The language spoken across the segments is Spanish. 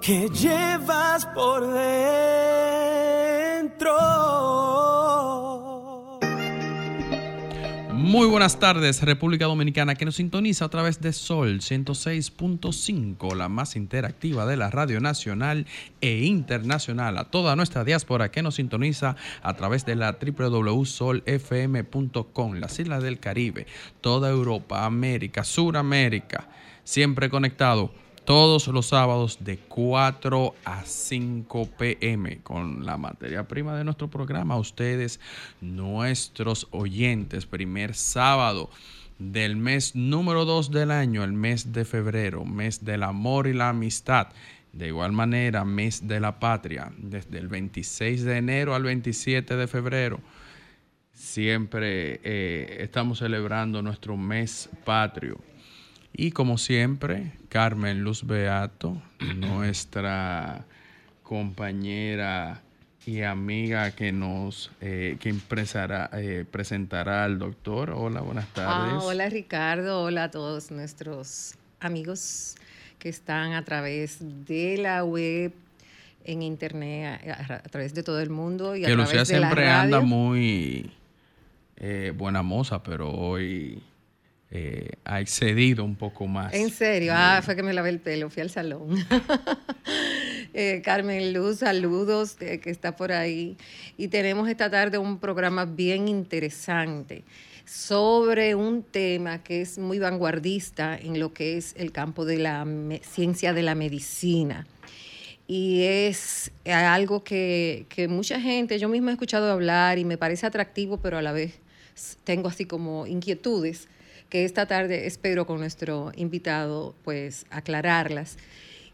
que llevas por dentro. Muy buenas tardes, República Dominicana, que nos sintoniza a través de Sol 106.5, la más interactiva de la radio nacional e internacional. A toda nuestra diáspora que nos sintoniza a través de la www.solfm.com, las Islas del Caribe, toda Europa, América, Suramérica, siempre conectado todos los sábados de 4 a 5 pm con la materia prima de nuestro programa. Ustedes, nuestros oyentes, primer sábado del mes número 2 del año, el mes de febrero, mes del amor y la amistad. De igual manera, mes de la patria, desde el 26 de enero al 27 de febrero. Siempre eh, estamos celebrando nuestro mes patrio. Y como siempre, Carmen Luz Beato, nuestra compañera y amiga que nos eh, que impresará, eh, presentará al doctor. Hola, buenas tardes. Ah, hola Ricardo, hola a todos nuestros amigos que están a través de la web, en internet, a, a través de todo el mundo y a que través Lucía de la siempre anda radio. muy eh, buena moza, pero hoy eh, ha excedido un poco más. En serio, ah, fue que me lavé el pelo, fui al salón. Eh, Carmen Luz, saludos, eh, que está por ahí. Y tenemos esta tarde un programa bien interesante sobre un tema que es muy vanguardista en lo que es el campo de la ciencia de la medicina. Y es algo que, que mucha gente, yo misma he escuchado hablar y me parece atractivo, pero a la vez tengo así como inquietudes que esta tarde espero con nuestro invitado pues aclararlas.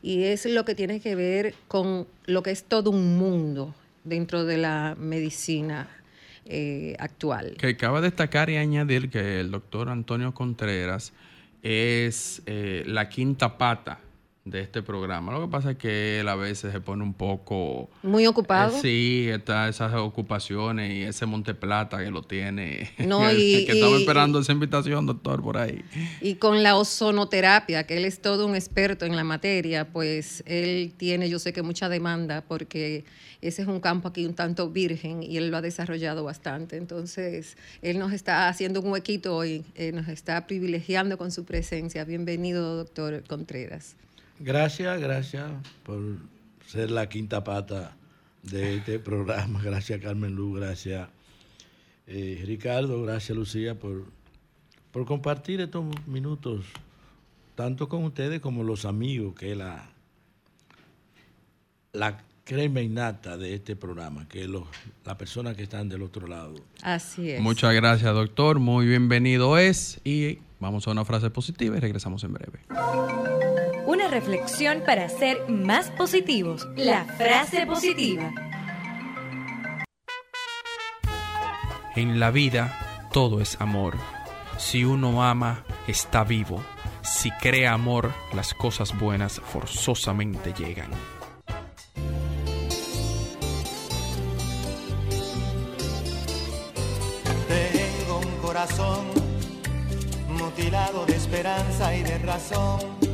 Y es lo que tiene que ver con lo que es todo un mundo dentro de la medicina eh, actual. Que cabe destacar y añadir que el doctor Antonio Contreras es eh, la quinta pata de este programa. Lo que pasa es que él a veces se pone un poco... Muy ocupado. Eh, sí, está esas ocupaciones y ese Monteplata que lo tiene. No, que y- estamos y- esperando esa invitación, doctor, por ahí. Y con la ozonoterapia, que él es todo un experto en la materia, pues él tiene, yo sé que mucha demanda, porque ese es un campo aquí un tanto virgen y él lo ha desarrollado bastante. Entonces, él nos está haciendo un huequito hoy, eh, nos está privilegiando con su presencia. Bienvenido, doctor Contreras. Gracias, gracias por ser la quinta pata de este programa. Gracias, Carmen Luz, gracias, eh, Ricardo, gracias, Lucía, por, por compartir estos minutos, tanto con ustedes como los amigos, que es la, la crema innata de este programa, que es los, las personas que están del otro lado. Así es. Muchas gracias, doctor. Muy bienvenido es. Y vamos a una frase positiva y regresamos en breve. Una reflexión para ser más positivos. La frase positiva. En la vida todo es amor. Si uno ama, está vivo. Si crea amor, las cosas buenas forzosamente llegan. Tengo un corazón mutilado de esperanza y de razón.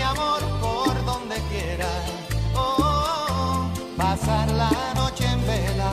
amor por donde quiera. Oh, pasar la noche en vela,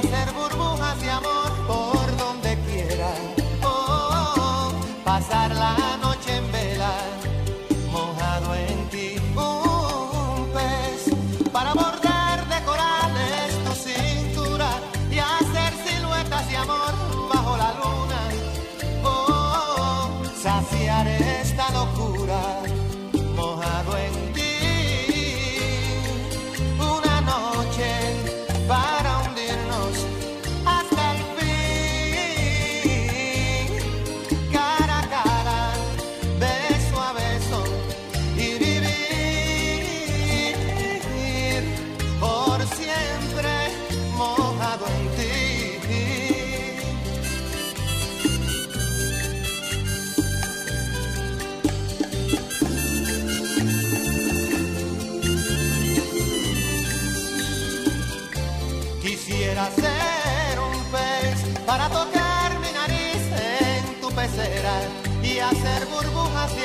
hacer burbujas de amor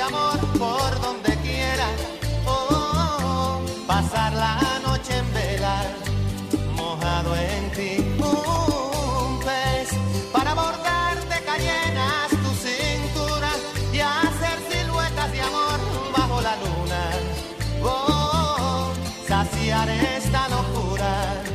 amor por donde quiera. Oh, pasar la noche en vela, mojado en ti. Un pez para bordar de cayenas tu cintura y hacer siluetas de amor bajo la luna. Oh, saciar esta locura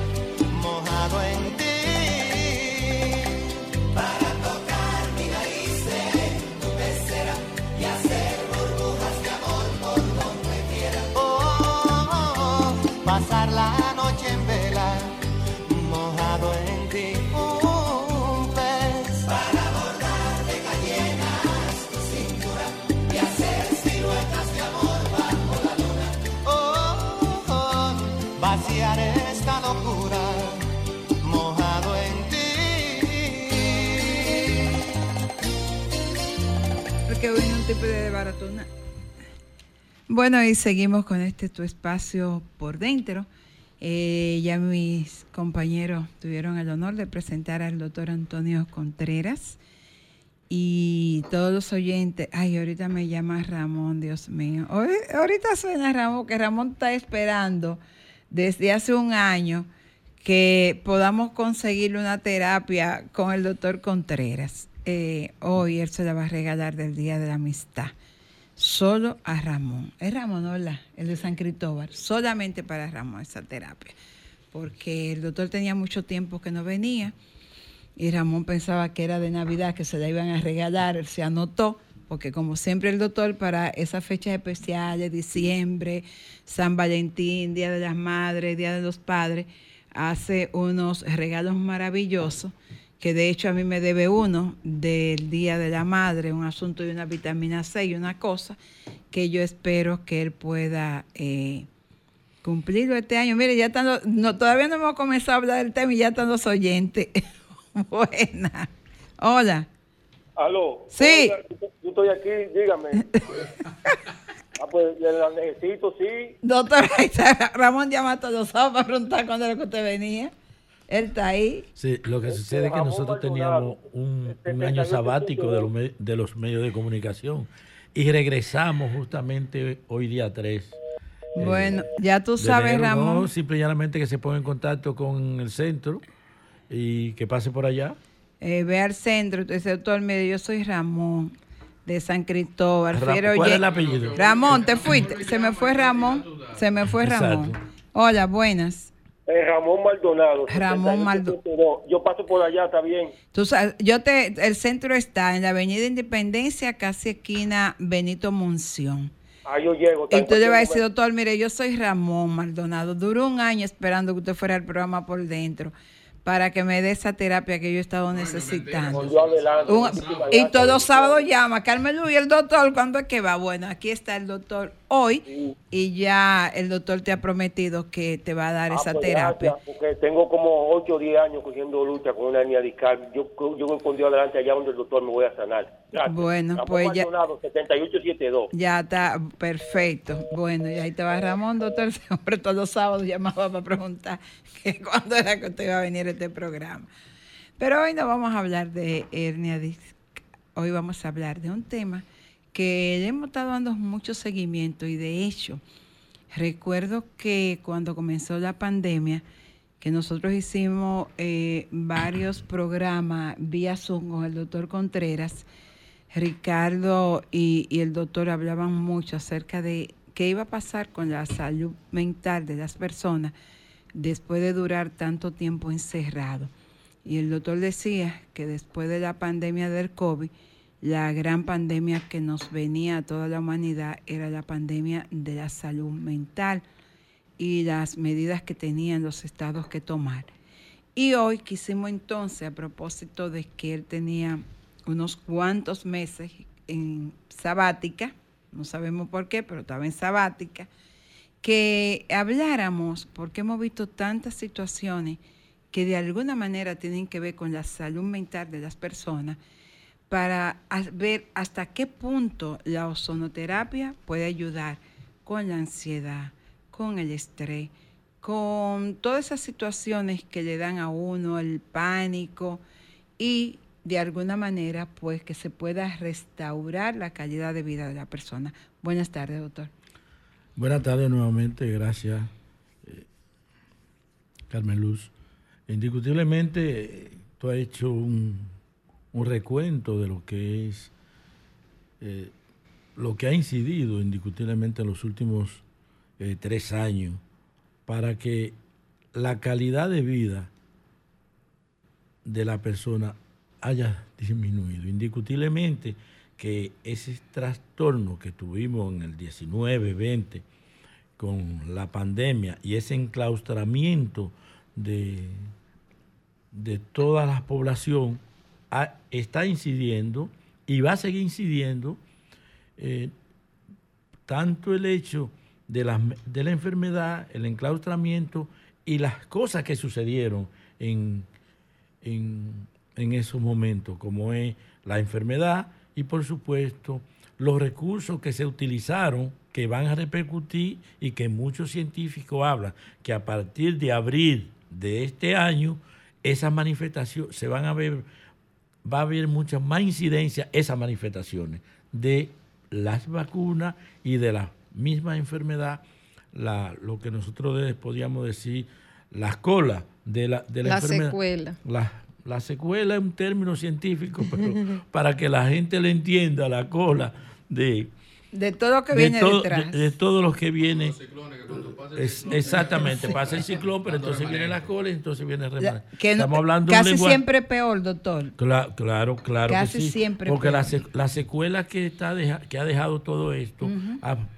Bueno, y seguimos con este tu espacio por dentro. Eh, ya mis compañeros tuvieron el honor de presentar al doctor Antonio Contreras y todos los oyentes. Ay, ahorita me llama Ramón, Dios mío. Ahorita suena Ramón, que Ramón está esperando desde hace un año que podamos conseguir una terapia con el doctor Contreras. Eh, hoy él se la va a regalar del Día de la Amistad. Solo a Ramón. Es Ramón, hola, el de San Cristóbal. Solamente para Ramón esa terapia. Porque el doctor tenía mucho tiempo que no venía y Ramón pensaba que era de Navidad, que se la iban a regalar. Él se anotó, porque como siempre el doctor para esas fechas especiales, diciembre, San Valentín, Día de las Madres, Día de los Padres, hace unos regalos maravillosos, que de hecho a mí me debe uno del Día de la Madre, un asunto de una vitamina C y una cosa que yo espero que él pueda eh, cumplirlo este año. Mire, ya están los- no, todavía no hemos comenzado a hablar del tema y ya están los oyentes. Buena. Hola. Aló. Sí. Yo- estoy aquí, dígame. ah, pues la necesito, sí. Doctor. Ramón llama a todos para preguntar cuándo era que usted venía. Él está ahí. Sí, lo que sucede es que nosotros teníamos un, este, un año 38 sabático de los, me- de los medios de comunicación y regresamos justamente hoy día 3. Bueno, ya tú sabes, Ramón. No, simple y llanamente que se ponga en contacto con el centro y que pase por allá. Eh, ve al centro, dice, doctor, mire, yo soy Ramón de San Cristóbal. Ra- Fiero ¿cuál es el apellido? Ramón, te fuiste. Se me fue Ramón. Se me fue Ramón. Exacto. Hola, buenas. Eh, Ramón Maldonado. Ramón 78, Maldonado. 72. Yo paso por allá, está bien. Tú sabes, yo te, el centro está en la Avenida Independencia, casi esquina Benito Munción. Ah, yo llego. Y tú le vas a decir, doctor, mire, yo soy Ramón Maldonado. Duró un año esperando que usted fuera al programa por dentro para que me dé esa terapia que yo he estado necesitando. Un- y todos los sábados llama, Carmen Luz, ¿y el doctor cuándo es que va? Bueno, aquí está el doctor hoy y ya el doctor te ha prometido que te va a dar Ah, esa pues terapia. gracias, porque tengo como 8 o 10 años cogiendo lucha con una hernia discal. Yo, yo con Dios adelante allá donde el doctor me voy a sanar. Gracias. Bueno, Ramón pues ya- Maldonado, 7872. Ya está, perfecto. Bueno, y ahí te va Ramón, doctor. Siempre todos los sábados llamaba para preguntar que cuándo era que usted iba a venir este programa. Pero hoy no vamos a hablar de hernia discal. Hoy vamos a hablar de un tema que le hemos estado dando mucho seguimiento y de hecho, recuerdo que cuando comenzó la pandemia, que nosotros hicimos eh, varios programas vía Zoom con el doctor Contreras, Ricardo y, y el doctor hablaban mucho acerca de qué iba a pasar con la salud mental de las personas después de durar tanto tiempo encerrado. Y el doctor decía que después de la pandemia del COVID, la gran pandemia que nos venía a toda la humanidad era la pandemia de la salud mental y las medidas que tenían los estados que tomar. Y hoy quisimos entonces, a propósito de que él tenía unos cuantos meses en sabática, no sabemos por qué, pero estaba en sabática, que habláramos, porque hemos visto tantas situaciones que de alguna manera tienen que ver con la salud mental de las personas, para ver hasta qué punto la ozonoterapia puede ayudar con la ansiedad, con el estrés, con todas esas situaciones que le dan a uno el pánico y de alguna manera pues que se pueda restaurar la calidad de vida de la persona. Buenas tardes, doctor. Buenas tardes nuevamente, gracias, eh, Carmen Luz. Indiscutiblemente, tú has hecho un, un recuento de lo que es, eh, lo que ha incidido indiscutiblemente en los últimos eh, tres años para que la calidad de vida de la persona haya disminuido. Indiscutiblemente que ese trastorno que tuvimos en el 19, 20, con la pandemia y ese enclaustramiento de, de toda la población ha- está incidiendo y va a seguir incidiendo eh, tanto el hecho de la, de la enfermedad, el enclaustramiento y las cosas que sucedieron en, en, en esos momentos, como es la enfermedad y por supuesto los recursos que se utilizaron que van a repercutir y que muchos científicos hablan que a partir de abril de este año esas manifestaciones se van a ver va a haber mucha más incidencia esas manifestaciones de las vacunas y de la misma enfermedad, la, lo que nosotros podíamos decir, las colas de la, de la, La enfermedad. secuela. La, la secuela es un término científico, pero para que la gente le entienda, la cola de, De todo lo que de viene todo, detrás. de, de todo lo que viene. Es- exactamente, pasa el ciclón, pero entonces viene la cola y entonces viene el no- Estamos hablando de un casi siempre peor, doctor. Cla- claro, claro. Casi que sí, siempre Porque la, peor. sec- la secuela que, está deja- que ha dejado todo esto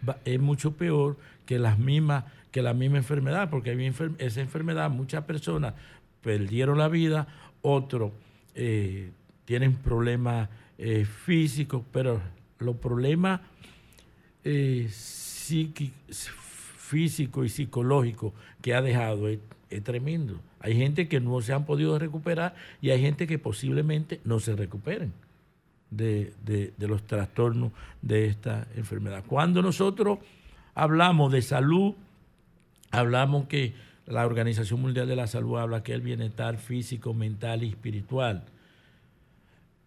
va- es mucho peor que, las mismas, que la misma enfermedad, porque hay enfer- esa enfermedad muchas personas perdieron la vida, otros eh, tienen problemas eh, físicos, pero los problemas eh, físicos y psicológicos que ha dejado es, tremendo. Hay gente que no se han podido recuperar y hay gente que posiblemente no se recuperen de- de los trastornos de esta enfermedad. Cuando nosotros hablamos de salud, hablamos que la Organización Mundial de la Salud habla que el bienestar físico, mental y espiritual,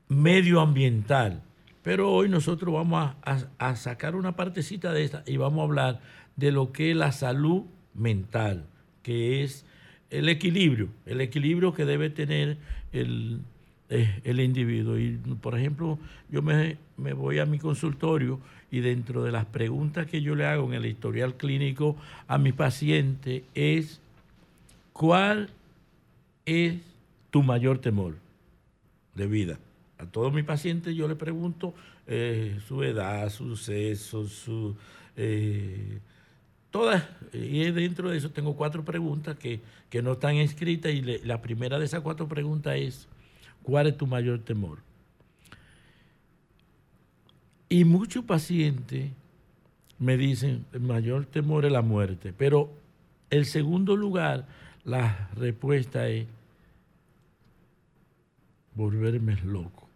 medioambiental. Pero hoy nosotros vamos a, sacar una partecita de esta y vamos a hablar de lo que es la salud mental, que es el equilibrio, el equilibrio que debe tener el, eh, el individuo. Y, por ejemplo, yo me, me voy a mi consultorio y dentro de las preguntas que yo le hago en el historial clínico a mi paciente es ¿cuál es tu mayor temor de vida? A todos mis pacientes yo le pregunto eh, su edad, su sexo, su... eh, todas, y dentro de eso tengo cuatro preguntas que, que no están escritas y la primera de esas cuatro preguntas es, ¿cuál es tu mayor temor? Y muchos pacientes me dicen, el mayor temor es la muerte, pero el segundo lugar, la respuesta es volverme loco.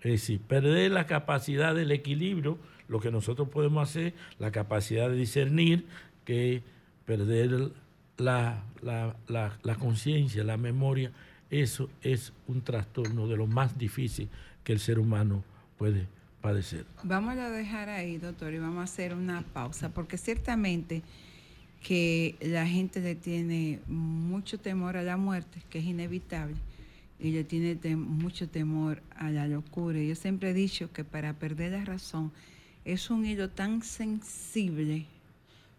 Es decir, perder la capacidad del equilibrio, lo que nosotros podemos hacer, la capacidad de discernir, que perder la, la- la- la conciencia, la memoria, eso es un trastorno de lo más difícil que el ser humano puede padecer. Vamos a dejar ahí, doctor, y vamos a hacer una pausa, porque ciertamente que la gente le tiene mucho temor a la muerte, que es inevitable, y le tiene mucho temor a la locura. Yo siempre he dicho que para perder la razón es un hilo tan sensible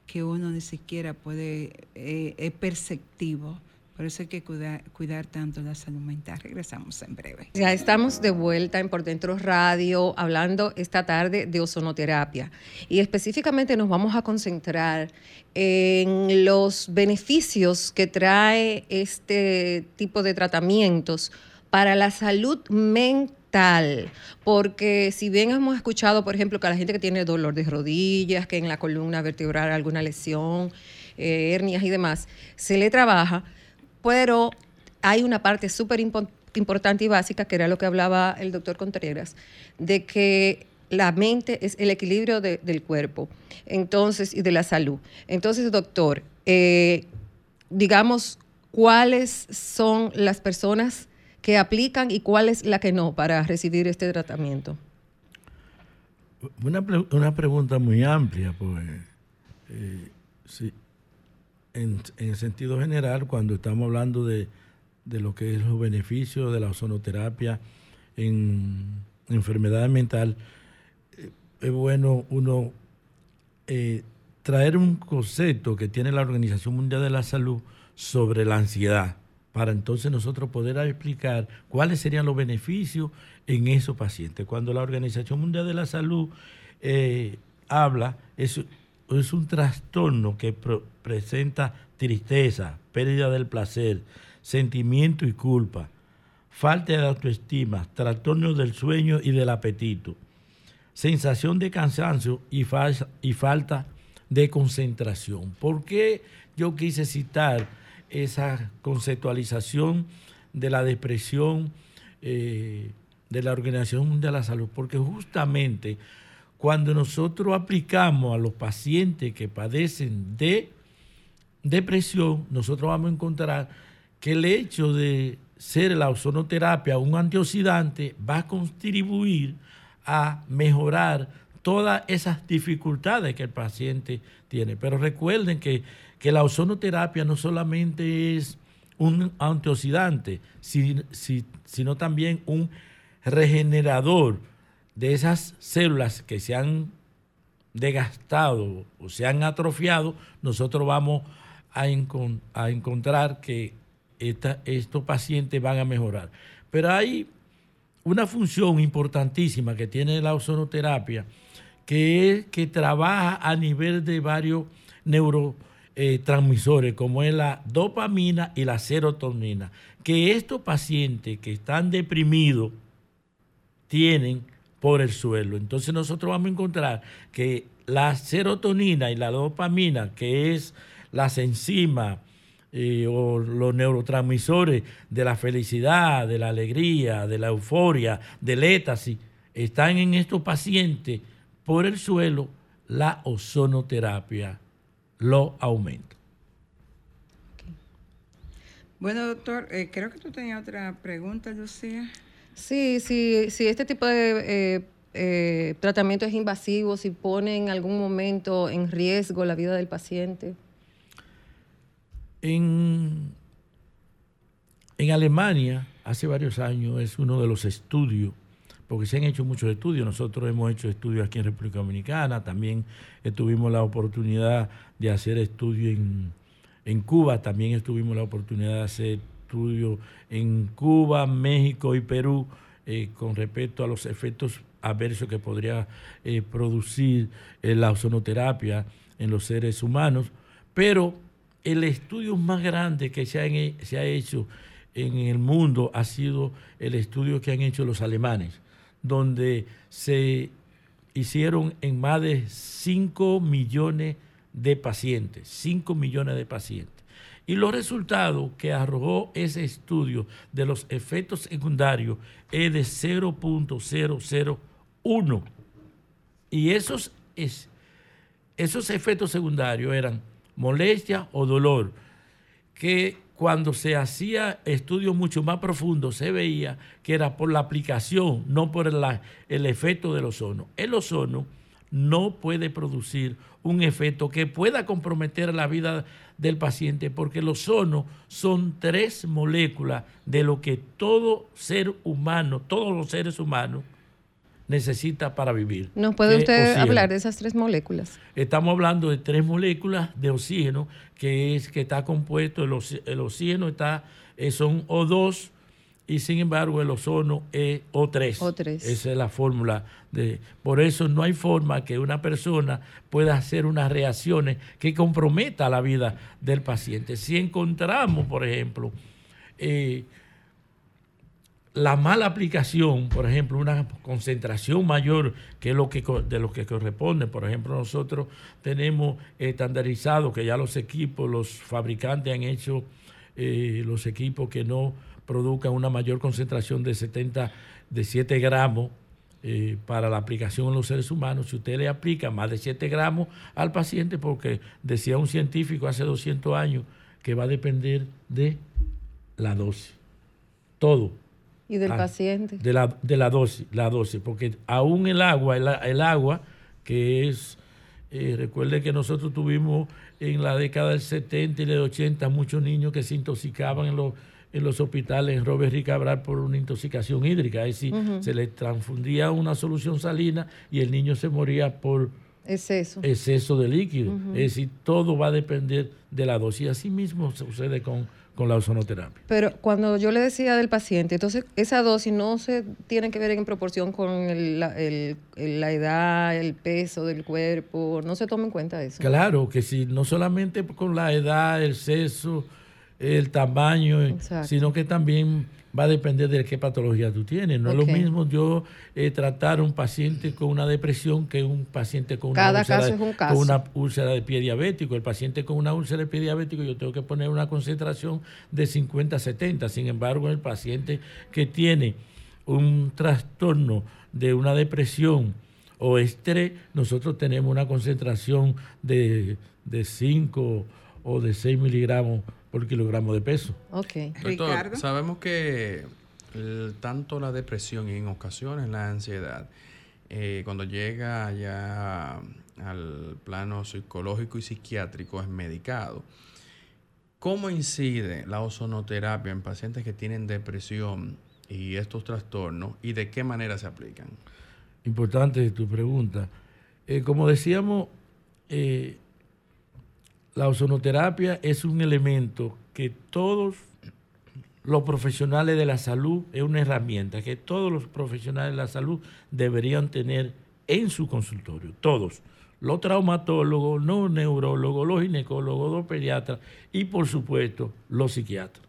que uno ni siquiera puede, eh, es perceptivo. Por eso hay que cuidar, tanto la salud mental. Regresamos en breve. Ya estamos de vuelta en Por Dentro Radio hablando esta tarde de ozonoterapia y específicamente nos vamos a concentrar en los beneficios que trae este tipo de tratamientos para la salud mental, porque si bien hemos escuchado, por ejemplo, que a la gente que tiene dolor de rodillas, que en la columna vertebral alguna lesión, eh, hernias y demás, se le trabaja, pero hay una parte súper impo- importante y básica, que era lo que hablaba el doctor Contreras, de que la mente es el equilibrio de- del cuerpo entonces y de la salud. Entonces, doctor, eh, digamos, ¿cuáles son las personas que aplican y cuál es la que no para recibir este tratamiento? Una, una pregunta muy amplia, pues. eh, sí, en, el sentido general, cuando estamos hablando de, de lo que es los beneficios de la ozonoterapia en enfermedades mental, eh, es bueno uno eh, traer un concepto que tiene la Organización Mundial de la Salud sobre la ansiedad, para entonces nosotros poder explicar cuáles serían los beneficios en esos pacientes. Cuando la Organización Mundial de la Salud eh, habla, es, es un trastorno que presenta tristeza, pérdida del placer, sentimiento y culpa, falta de autoestima, trastornos del sueño y del apetito, sensación de cansancio y falta de concentración. ¿Por qué yo quise citar esa conceptualización de la depresión eh, de la Organización Mundial de la Salud? Porque justamente cuando nosotros aplicamos a los pacientes que padecen de depresión, nosotros vamos a encontrar que el hecho de ser la ozonoterapia un antioxidante va a contribuir a mejorar todas esas dificultades que el paciente tiene. Pero recuerden que, que la ozonoterapia no solamente es un antioxidante, si- si- sino también un regenerador de esas células que se han desgastado o se han atrofiado, nosotros vamos a, a encontrar que esta- estos pacientes van a mejorar. Pero hay una función importantísima que tiene la ozonoterapia, que es que trabaja a nivel de varios neurotransmisores, como es la dopamina y la serotonina, que estos pacientes que están deprimidos tienen por el suelo. Entonces nosotros vamos a encontrar que la serotonina y la dopamina, que es las enzimas eh, o los neurotransmisores de la felicidad, de la alegría, de la euforia, del éxtasis, están en estos pacientes por el suelo, la ozonoterapia lo aumenta. Bueno, doctor, eh, creo que tú tenías otra pregunta, Lucía. Sí, sí, sí, este tipo de eh, eh, tratamiento es invasivo, si pone en algún momento en riesgo la vida del paciente. En, en Alemania, hace varios años, es uno de los estudios, porque se han hecho muchos estudios, nosotros hemos hecho estudios aquí en República Dominicana, también tuvimos la oportunidad de hacer estudios en, En Cuba. También tuvimos la oportunidad de hacer estudios en Cuba, México y Perú eh, con respecto a los efectos adversos que podría eh, producir eh, la ozonoterapia en los seres humanos, pero el estudio más grande que se, se ha hecho en el mundo ha sido el estudio que han hecho los alemanes, donde se hicieron en más de 5 millones de pacientes, 5 millones de pacientes. Y los resultados que arrojó ese estudio de los efectos secundarios es de 0.001. Y esos, es- esos efectos secundarios eran molestia o dolor, que cuando se hacía estudios mucho más profundos se veía que era por la aplicación, no por el efecto del ozono. El ozono no puede producir un efecto que pueda comprometer la vida del paciente porque el ozono son tres moléculas de lo que todo ser humano, todos los seres humanos necesita para vivir. ¿Nos puede usted oxígeno. hablar de esas tres moléculas? Estamos hablando de tres moléculas de oxígeno, que es que está compuesto, el oxígeno está, eh, son O2 y sin embargo el ozono es O3. O3. Esa es la fórmula. De, por eso no hay forma que una persona pueda hacer unas reacciones que comprometa la vida del paciente. Si encontramos, por ejemplo, eh, la mala aplicación, por ejemplo, una concentración mayor que lo que de lo que corresponde. Por ejemplo, nosotros tenemos estandarizado que ya los equipos, los fabricantes han hecho eh, los equipos que no produzcan una mayor concentración de 70, de 7 gramos eh, para la aplicación en los seres humanos. Si usted le aplica más de 7 gramos al paciente, porque decía un científico hace 200 años que va a depender de la dosis. Todo. ¿Y del Ah, paciente? De la, de la dosis, la dosis, porque aún el agua, el, el agua, que es, eh, recuerde que nosotros tuvimos en la década del 70 y del 80 muchos niños que se intoxicaban en los, en los hospitales en Robert y Cabral por una intoxicación hídrica, es decir, se les transfundía una solución salina y el niño se moría por Es eso. exceso de líquido. Ujú. Es decir, todo va a depender de la dosis. Así mismo sucede con, con la ozonoterapia. Pero cuando yo le decía del paciente, entonces esa dosis no se tiene que ver en proporción con el- la, el- el- la edad, el peso del cuerpo, no se toma en cuenta eso. Claro, que si no solamente con la edad, el sexo, el tamaño, Exacto. sino que también va a depender de qué patología tú tienes. No es lo mismo yo eh, tratar a un paciente con una depresión que un paciente con una, úlcera, un con una úlcera de pie diabético. El paciente con una úlcera de pie diabético yo tengo que poner una concentración de 50 a 70. Sin embargo, el paciente que tiene un trastorno de una depresión o estrés, nosotros tenemos una concentración de, de 5 o de 6 miligramos por kilogramo de peso. Ok. Doctor, sabemos que el- tanto la depresión y en ocasiones la ansiedad, eh, cuando llega ya al plano psicológico y psiquiátrico es medicado. ¿Cómo incide la ozonoterapia en pacientes que tienen depresión y estos trastornos y de qué manera se aplican? Importante tu pregunta. Eh, como decíamos, eh, la ozonoterapia es un elemento que todos los profesionales de la salud, es una herramienta que todos los profesionales de la salud deberían tener en su consultorio, todos. Los traumatólogos, los neurólogos, los ginecólogos, los pediatras y por supuesto los psiquiatras.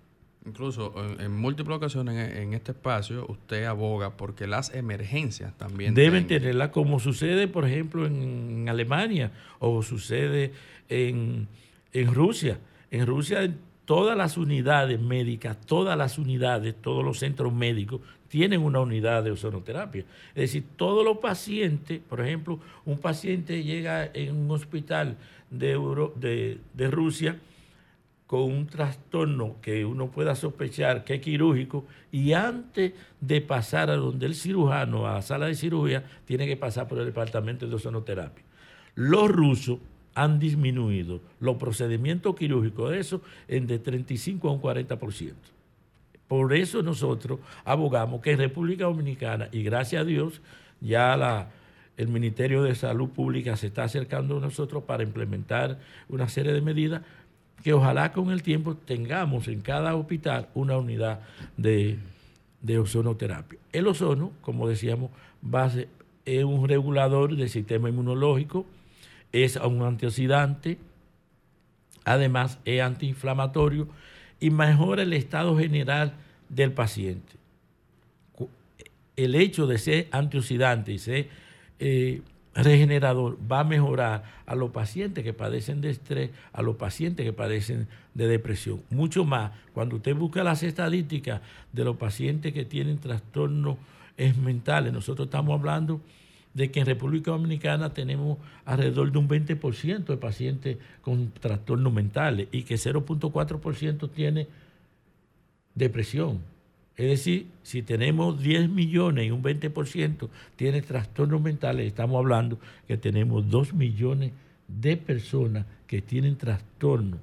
Incluso en, en múltiples ocasiones en, en este espacio usted aboga porque las emergencias también Deben tengan- tenerla como sucede, por ejemplo, en Alemania o sucede en, en Rusia. En Rusia todas las unidades médicas, todas las unidades, todos los centros médicos tienen una unidad de ozonoterapia. Es decir, todos los pacientes, por ejemplo, un paciente llega en un hospital de, Euro- de, de Rusia, con un trastorno que uno pueda sospechar que es quirúrgico y antes de pasar a donde el cirujano, a la sala de cirugía, tiene que pasar por el departamento de ozonoterapia. Los rusos han disminuido los procedimientos quirúrgicos de eso en de 35 a un 40%. Por eso nosotros abogamos que en República Dominicana, y gracias a Dios, ya la, el Ministerio de Salud Pública se está acercando a nosotros para implementar una serie de medidas que ojalá con el tiempo tengamos en cada hospital una unidad de, de ozonoterapia. El ozono, como decíamos, base, es un regulador del sistema inmunológico, es un antioxidante, además es antiinflamatorio y mejora el estado general del paciente. El hecho de ser antioxidante y ser eh, regenerador va a mejorar a los pacientes que padecen de estrés, a los pacientes que padecen de depresión. Mucho más, cuando usted busca las estadísticas de los pacientes que tienen trastornos mentales, nosotros estamos hablando de que en República Dominicana tenemos alrededor de un 20% de pacientes con trastornos mentales y que 0.4% tiene depresión. Es decir, si tenemos 10 millones y un 20% tiene trastornos mentales, estamos hablando que tenemos 2 millones de personas que tienen trastornos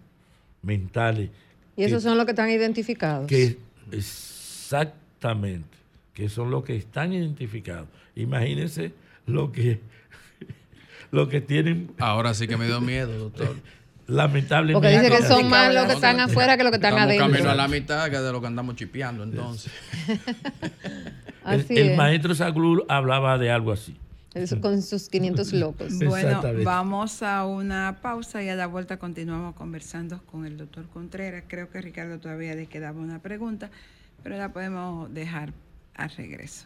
mentales. ¿Y esos son los que están identificados? Que exactamente, que son los que están identificados. Imagínense lo que, lo que tienen. Ahora sí que me dio miedo, doctor. Lamentablemente. Porque dice que son más los que están afuera que los que están Estamos adentro. camino a la mitad que de lo que andamos chipeando, entonces. El, maestro Saglur hablaba de algo así. Eso con sus 500 locos. Bueno, vamos a una pausa y a la vuelta continuamos conversando con el doctor Contreras. Creo que Ricardo todavía le quedaba una pregunta, pero la podemos dejar al regreso.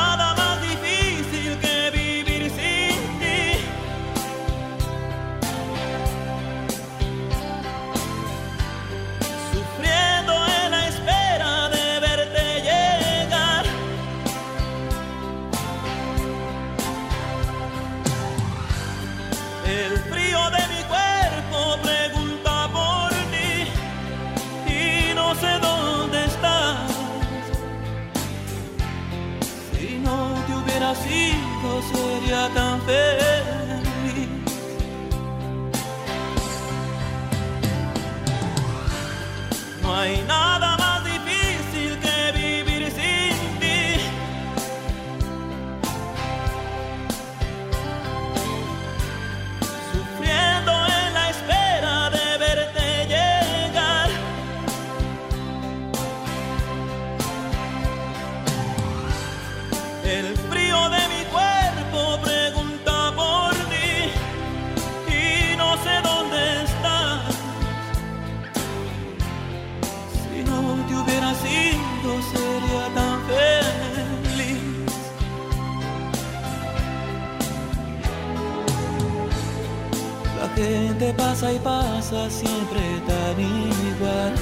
siempre tan igual.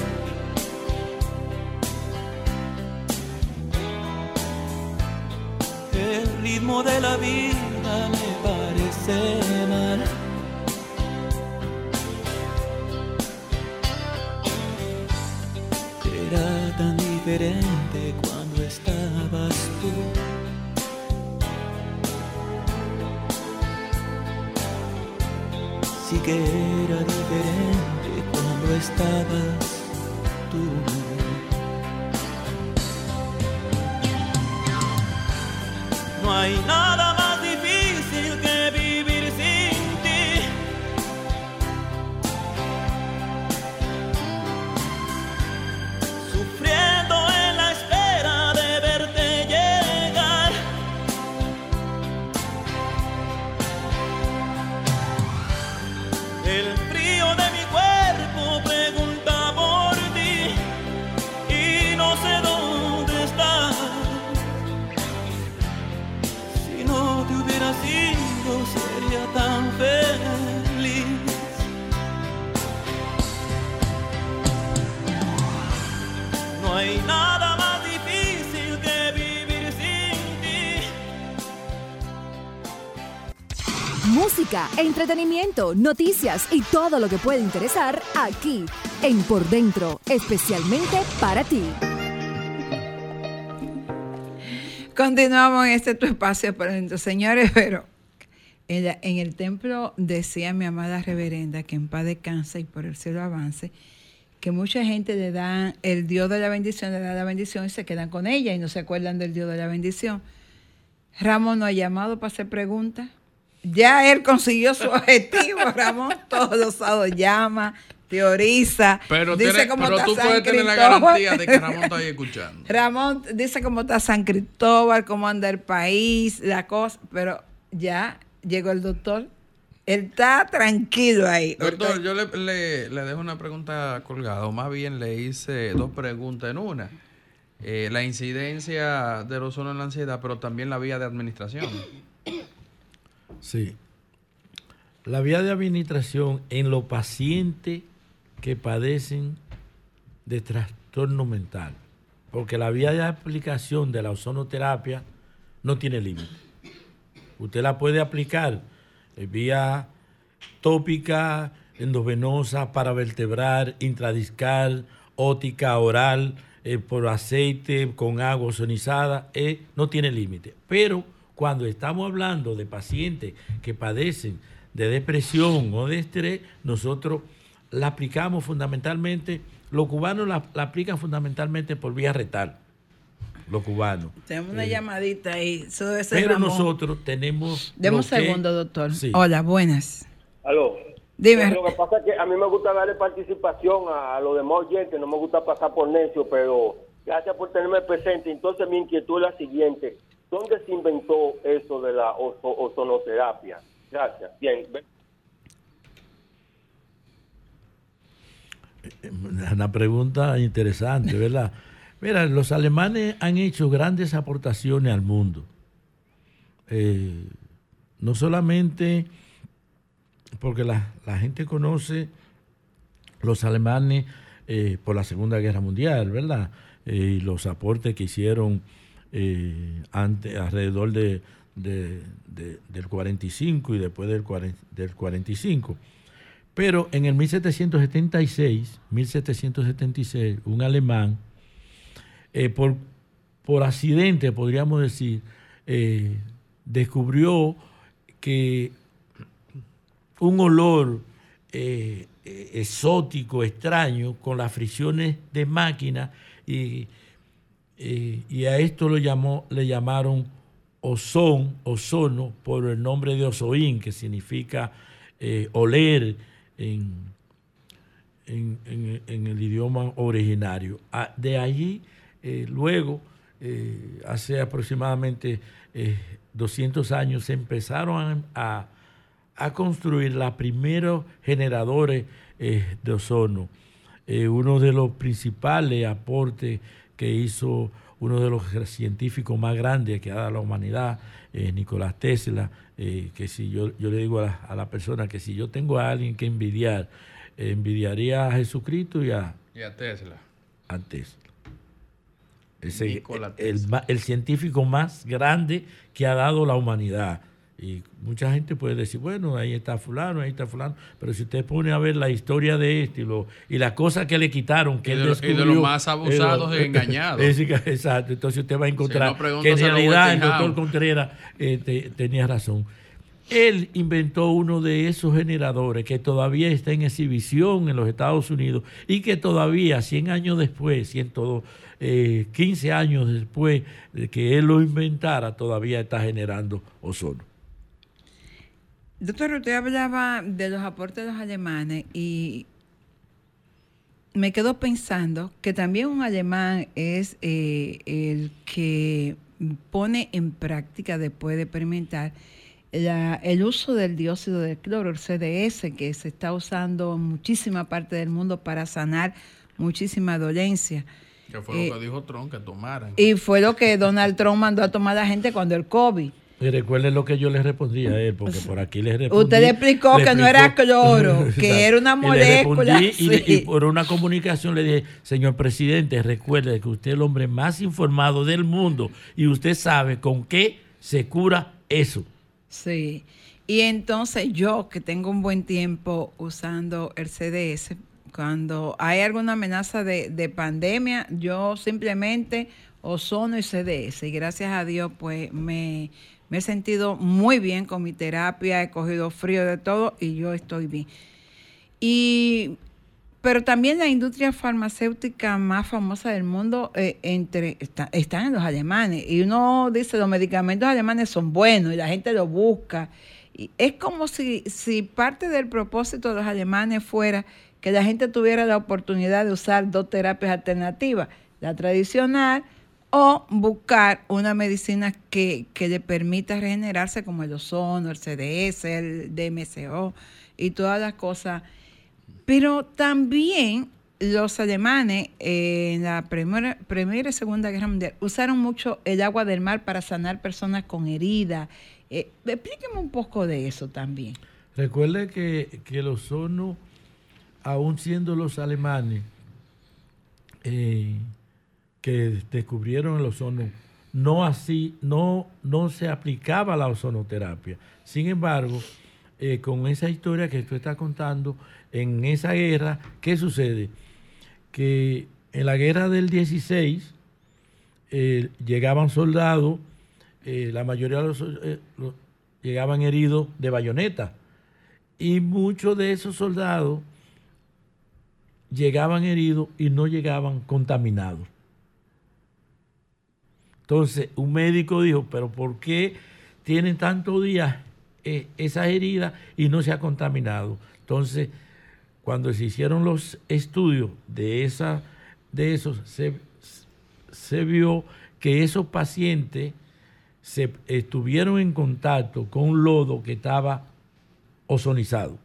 El ritmo de la vida me parece mal. Era tan diferente cuando estabas tú. que estabas tú. No hay nada Entretenimiento, noticias y todo lo que puede interesar aquí en Por Dentro, especialmente para ti. Continuamos en este tu espacio por dentro, señores, pero en, el templo decía mi amada reverenda que en paz descanse y por el cielo avance, que mucha gente le dan el Dios de la bendición, le da la bendición y se quedan con ella y no se acuerdan del Dios de la bendición. Ramón no ha llamado para hacer preguntas. Ya él consiguió su objetivo, Ramón. Todos los sábados llama, teoriza. Pero, dice tiene- cómo pero está tú San puedes tener la Cristóbal. garantía de que Ramón está ahí escuchando. Ramón dice cómo está San Cristóbal, cómo anda el país, la cosa, pero ya llegó el doctor. Él está tranquilo ahí. Doctor, yo le, le- le dejo una pregunta colgada, o más bien le hice dos preguntas en una. Eh, la incidencia del ozono en la ansiedad, pero también la vía de administración. Sí. La vía de administración en los pacientes que padecen de trastorno mental. Porque la vía de aplicación de la ozonoterapia no tiene límite. Usted la puede aplicar en vía tópica, endovenosa, paravertebral, intradiscal, ótica, oral, eh, por aceite, con agua ozonizada, eh, no tiene límite. Pero cuando estamos hablando de pacientes que padecen de depresión o de estrés, nosotros la aplicamos fundamentalmente, los cubanos la, la aplican fundamentalmente por vía retal, los cubanos. Tenemos una Eh, llamadita ahí. Eso debe ser pero Ramón. nosotros tenemos... Deme un que- segundo, doctor. Sí. Hola, buenas. Aló. Dime. Lo que pasa es que a mí me gusta darle participación a, a los demás oyentes, no me gusta pasar por necio, pero gracias por tenerme presente. Entonces mi inquietud es la siguiente. ¿Dónde se inventó eso de la ozo- ozonoterapia? Gracias. Bien. ve- Una pregunta interesante, ¿verdad? Mira, los alemanes han hecho grandes aportaciones al mundo. Eh, no solamente porque la, la gente conoce los alemanes eh, por la Segunda Guerra Mundial, ¿verdad? Eh, y los aportes que hicieron eh, ante, alrededor de, de- de- del 45 y después del, 40 del 45. Pero en el 1776, 1776, un alemán, eh, por, por accidente, podríamos decir, eh, descubrió que un olor exótico, extraño, con las fricciones de máquina, y, eh, y a esto lo llamó, le llamaron ozón, ozono, por el nombre de osoín, que significa eh, oler en, en, el idioma originario. Ah, de allí, eh, luego, hace aproximadamente eh, 200 años, se empezaron a, a construir los primeros generadores de ozono. Uno de los principales aportes que hizo uno de los científicos más grandes que ha dado la humanidad, eh, Nicolás Tesla, eh, que si yo, yo le digo a la, a la persona que si yo tengo a alguien que envidiar, eh, envidiaría a Jesucristo y a, Y a Tesla. a Tesla. Ese- Nikola el, el científico más grande que ha dado la humanidad. Y mucha gente puede decir, bueno, ahí está fulano, ahí está fulano, pero si usted pone a ver la historia de este y, lo, y las cosas que le quitaron, que Y él de lo- y de descubrió, los más abusados eh, y engañados. es- Exacto, entonces usted va a encontrar no, que en realidad el doctor Contreras eh, te- tenía razón. Él inventó uno de esos generadores que todavía está en exhibición en los Estados Unidos y que todavía, 100 años después, 100, eh, 15 años después de que él lo inventara, todavía está generando ozono. Doctor, usted hablaba de los aportes de los alemanes y me quedo pensando que también un alemán es eh, el que pone en práctica después de experimentar la- el uso del dióxido de cloro, el CDS, que se está usando en muchísima parte del mundo para sanar muchísima dolencia. Que fue Eh, lo que dijo Trump, que tomaran. Y fue lo que Donald Trump mandó a tomar a la gente cuando el COVID. Y recuerden lo que yo le respondí a él, porque por aquí le respondí. Usted le explicó le que no era cloro, que era una molécula, y, le- sí. y por una comunicación le dije, señor presidente, recuerde que usted es el hombre más informado del mundo y usted sabe con qué se cura eso. Sí. Y entonces yo, que tengo un buen tiempo usando el CDS, cuando hay alguna amenaza de, de pandemia, yo simplemente ozono y CDS. Y gracias a Dios, pues me, me he sentido muy bien con mi terapia, he cogido frío de todo y yo estoy bien. Y, pero también la industria farmacéutica más famosa del mundo eh, está, están en los alemanes. Y uno dice, los medicamentos alemanes son buenos y la gente los busca. Y es como si, si parte del propósito de los alemanes fuera que la gente tuviera la oportunidad de usar dos terapias alternativas, la tradicional o buscar una medicina que, que le permita regenerarse como el ozono, el CDS, el DMSO y todas las cosas. Pero también los alemanes eh, en la primera, primera y segunda guerra mundial usaron mucho el agua del mar para sanar personas con heridas. Eh, explíqueme un poco de eso también. Recuerde que, que el ozono, aún siendo los alemanes eh, que descubrieron el ozono, no así, no, no se aplicaba la ozonoterapia. Sin embargo, eh, con esa historia que tú estás contando, en esa guerra, ¿qué sucede? Que en la guerra del 16 eh, llegaban soldados, eh, la mayoría de los, los- llegaban heridos de bayoneta. Y muchos de esos soldados llegaban heridos y no llegaban contaminados. Entonces, un médico dijo, pero ¿por qué tienen tantos días eh, esas heridas y no se ha contaminado? Entonces, cuando se hicieron los estudios de, esa, de esos, se, se vio que esos pacientes se estuvieron en contacto con un lodo que estaba ozonizado.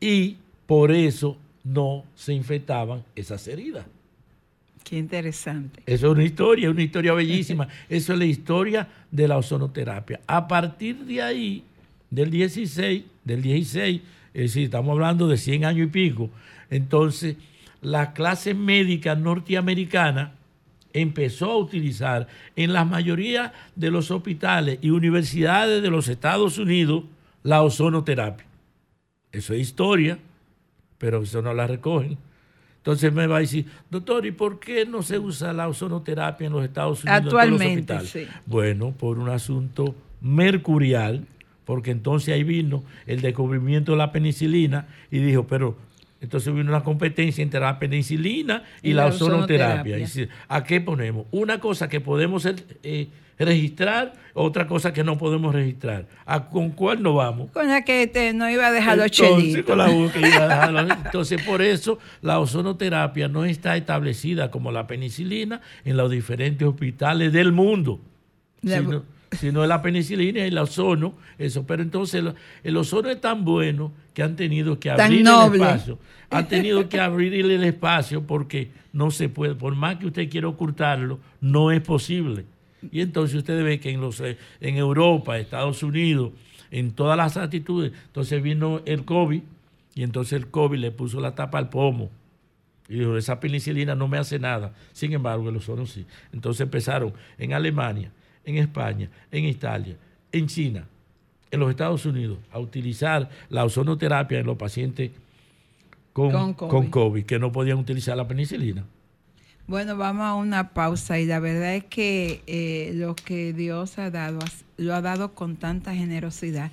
Y por eso no se infectaban esas heridas. Qué interesante. Eso es una historia, una historia bellísima. Eso es la historia de la ozonoterapia. A partir de ahí, del 16, del 16, es decir, estamos hablando de 100 años y pico, entonces la clase médica norteamericana empezó a utilizar en la mayoría de los hospitales y universidades de los Estados Unidos la ozonoterapia. Eso es historia, pero eso no la recogen. Entonces me va a decir, doctor, ¿y por qué no se usa la ozonoterapia en los Estados Unidos? en todos los Actualmente, hospitales? sí. Bueno, por un asunto mercurial, porque entonces ahí vino el descubrimiento de la penicilina y dijo, pero entonces vino una competencia entre la penicilina y, Y la, la ozonoterapia. ¿A qué ponemos? Una cosa que podemos eh, registrar, otra cosa que no podemos registrar. ¿A con cuál nos vamos? Con la que te, no iba a dejar los Entonces, con la boca iba a dejarlo. Entonces, por eso la ozonoterapia no está establecida como la penicilina en los diferentes hospitales del mundo. La- Sino, sino la penicilina y el ozono, eso. Pero entonces el, el ozono es tan bueno que han tenido que Tan abrir el espacio. Han tenido que abrirle el espacio porque no se puede, por más que usted quiera ocultarlo, no es posible. Y entonces usted ve que en, los, eh, en Europa, Estados Unidos, en todas las actitudes, entonces vino el COVID y entonces el COVID le puso la tapa al pomo. Y dijo, esa penicilina no me hace nada. Sin embargo, el ozono sí. Entonces empezaron en Alemania, en España, en Italia, en China, en los Estados Unidos, a utilizar la ozonoterapia en los pacientes con, Con con, COVID. Que no podían utilizar la penicilina. Bueno, vamos a una pausa y la verdad es que eh, lo que Dios ha dado, lo ha dado con tanta generosidad,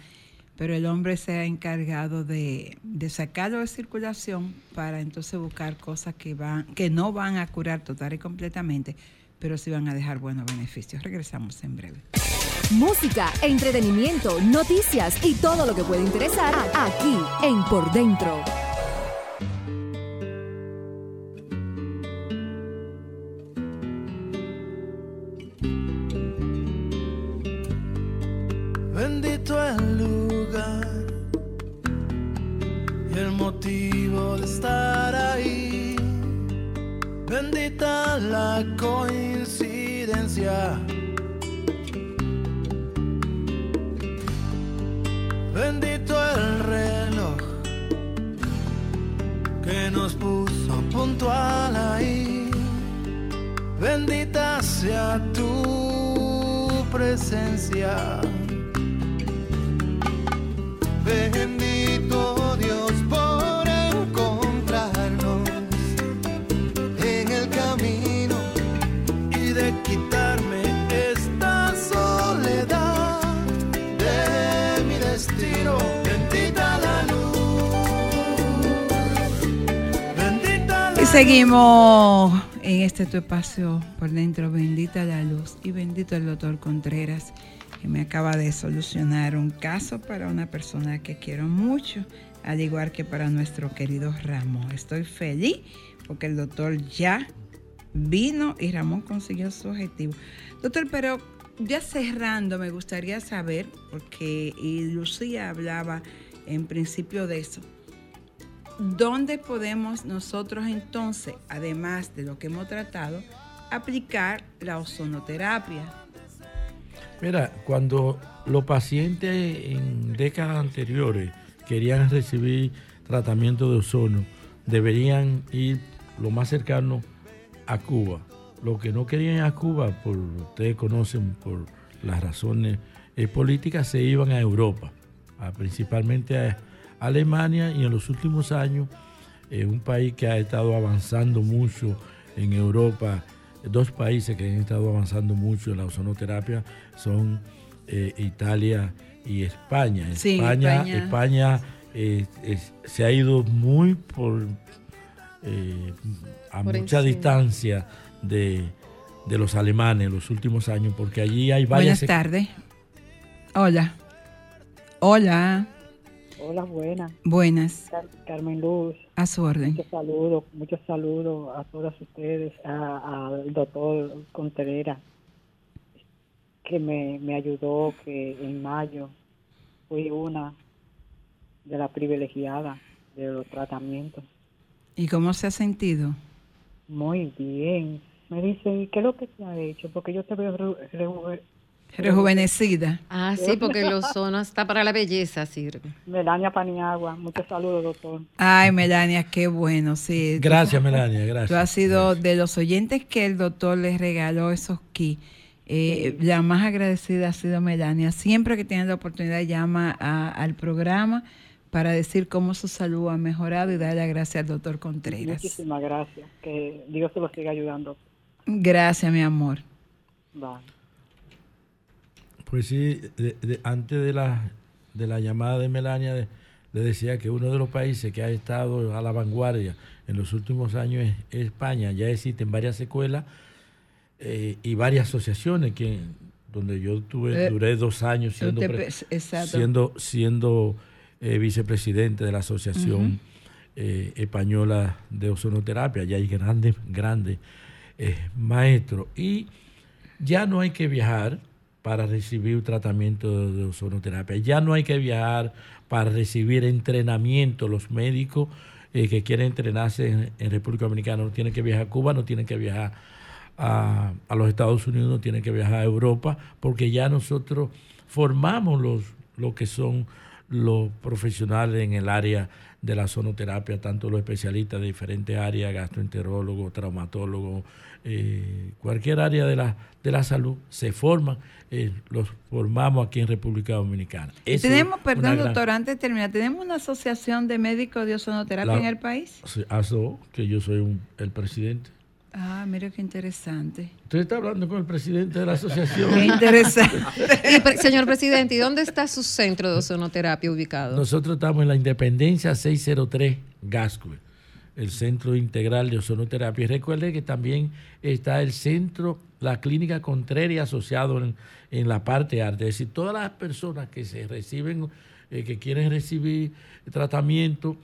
pero el hombre se ha encargado de, de sacarlo de circulación para entonces buscar cosas que, van, que no van a curar total y completamente, pero sí van a dejar buenos beneficios. Regresamos en breve. Música, entretenimiento, noticias y todo lo que puede interesar aquí en Por Dentro. Seguimos en este tu espacio por dentro. Bendita la luz y bendito el doctor Contreras, que me acaba de solucionar un caso para una persona que quiero mucho, al igual que para nuestro querido Ramón. Estoy feliz porque el doctor ya vino y Ramón consiguió su objetivo. Doctor, pero ya cerrando, me gustaría saber, porque Lucía hablaba en principio de eso. ¿Dónde podemos nosotros entonces, además de lo que hemos tratado, aplicar la ozonoterapia? Mira, cuando los pacientes en décadas anteriores querían recibir tratamiento de ozono, deberían ir lo más cercano a Cuba. Los que no querían a Cuba, por ustedes conocen por las razones eh, políticas, se iban a Europa, a- principalmente a Alemania y en los últimos años eh, un país que ha estado avanzando mucho en Europa, dos países que han estado avanzando mucho en la ozonoterapia son eh, Italia y España. Sí, España, España. España, eh, es- se ha ido muy por a Por mucha encima. distancia de, de los alemanes en los últimos años, porque allí hay varias Buenas tardes. Hola. Hola. Hola, buenas. Buenas. Car- Carmen Luz. A su orden. Muchos saludos, muchos saludos a todas ustedes, al doctor Contreras, que me, me ayudó, que en mayo fui una de las privilegiadas de los tratamientos. ¿Y cómo se ha sentido? Muy bien. Me dicen, ¿y qué es lo que te ha hecho? Porque yo te veo re- re- Rejuvenecida. Ah, sí, porque el ozono está para la belleza, sirve. Melania Paniagua. Muchos saludos, doctor. Ay, Melania, qué bueno, sí. Tú- Gracias, Melania, gracias. Tú has sido de los oyentes que el doctor les regaló esos kits. eh, La más agradecida ha sido Melania. Siempre que tiene la oportunidad llama a- al programa para decir cómo su salud ha mejorado y dar las gracias al doctor Contreras. Muchísimas gracias. Que Dios te lo siga ayudando. Gracias, mi amor. Bye. Pues sí, de- de- antes de la, de la llamada de Melania, de- le decía que uno de los países que ha estado a la vanguardia en los últimos años es, es España. Ya existen varias escuelas eh, y varias asociaciones que donde yo tuve, Eh, duré dos años siendo, pre- siendo, siendo eh, vicepresidente de la Asociación eh, Española de Ozonoterapia. Ya hay grandes, grandes eh, maestros. Y ya no hay que viajar para recibir tratamiento de ozonoterapia. Ya no hay que viajar para recibir entrenamiento. Los médicos eh, que quieren entrenarse en, en República Dominicana no tienen que viajar a Cuba, no tienen que viajar a, a los Estados Unidos, no tienen que viajar a Europa, porque ya nosotros formamos los, lo que son los profesionales en el área de la sonoterapia, tanto los especialistas de diferentes áreas, gastroenterólogos, traumatólogos, eh, cualquier área de la, de la salud, se forman, eh, los formamos aquí en República Dominicana. Eso tenemos, perdón, una gran- doctor, antes de terminar, ¿tenemos una asociación de médicos de ozonoterapia La- en el país? ASO, que yo soy un- el presidente. Ah, mira qué interesante. Usted está hablando con el presidente de la asociación. Qué interesante. Y, pre- señor presidente, ¿y dónde está su centro de ozonoterapia ubicado? Nosotros estamos en la Independencia 603 Gascue, el Centro Integral de Ozonoterapia. Y recuerde que también está el centro, la Clínica Contreras asociado en, en la parte arte. Es decir, todas las personas que se reciben, eh, que quieren recibir tratamiento,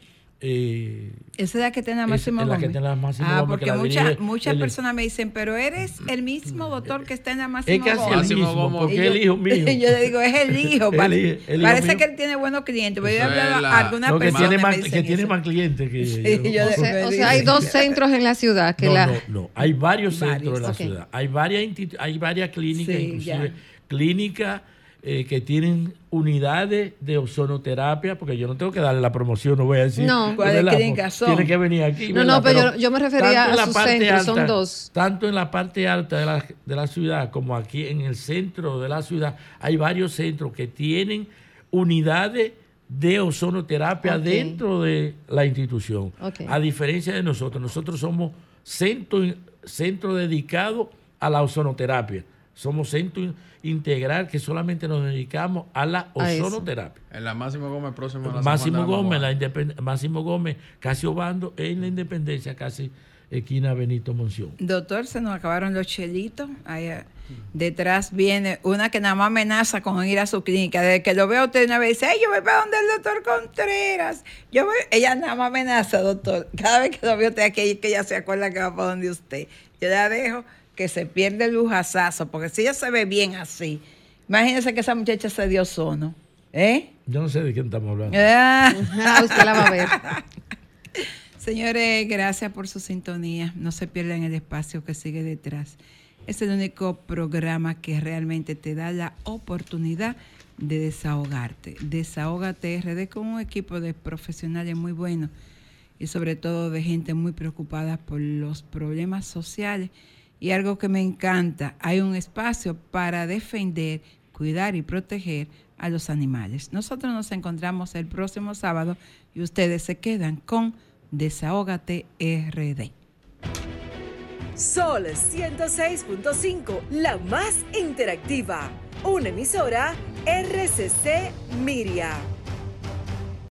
eh, Esa es la que tiene la Es- Máximo es la que tiene la Máximo ah, porque muchas muchas el- personas me dicen, pero eres el mismo doctor que está en la Máximo es casi el Gómez. mismo, porque Y es yo- el hijo mío. Yo le digo, es el hijo. El pare- hijo- el hijo parece mío. que él tiene buenos clientes. Pero yo he es hablado la- a algunas No, que personas tiene, más, que tiene más clientes que Sí, yo. yo o, sea, o sea, hay dos centros en la ciudad que no, la... no, no. Hay varios centros en la ciudad. Hay varias, hay varias clínicas, Sí, inclusive clínicas eh, que tienen unidades de ozonoterapia, porque yo no tengo que darle la promoción, no voy a decir. No. de ¿Cuáles verdad, clínicas son? Tiene que venir aquí. No, ¿verdad? no, pero yo- yo me refería tanto en a la sus parte centros, son dos. Tanto en la parte alta de la, de la ciudad como aquí en el centro de la ciudad, hay varios centros que tienen unidades de ozonoterapia dentro de la institución. A diferencia de nosotros, nosotros somos centro, centro dedicado a la ozonoterapia. Somos centro in- integral que solamente nos dedicamos a la A ozonoterapia. En la Máximo Gómez próximo a la Máximo Gómez, la independ- Máximo Gómez, casi Obando, en la Independencia, casi esquina Benito Monción. Doctor, se nos acabaron los chelitos. Ahí, eh, detrás viene una que nada más amenaza con ir a su clínica. Desde que lo veo a usted una vez dice, "Ay, yo voy para donde el doctor Contreras. Yo voy-". Ella nada más amenaza, doctor. Cada vez que lo veo usted aquí, que ella se acuerda que va para donde usted. Yo la dejo que se pierde el lujazazo, porque si ella se ve bien así, imagínese que esa muchacha se dio sono. ¿Eh? Yo no sé de quién estamos hablando. Ah. Ah, usted la va a ver. Señores, gracias por su sintonía. No se pierdan el espacio que sigue detrás. Es el único programa que realmente te da la oportunidad de desahogarte. Desahógate RD con un equipo de profesionales muy buenos y sobre todo de gente muy preocupada por los problemas sociales. Y algo que me encanta, hay un espacio para defender, cuidar y proteger a los animales. Nosotros nos encontramos el próximo sábado y ustedes se quedan con Desahógate RD. Sol 106.5, la más interactiva. Una emisora RCC Miria.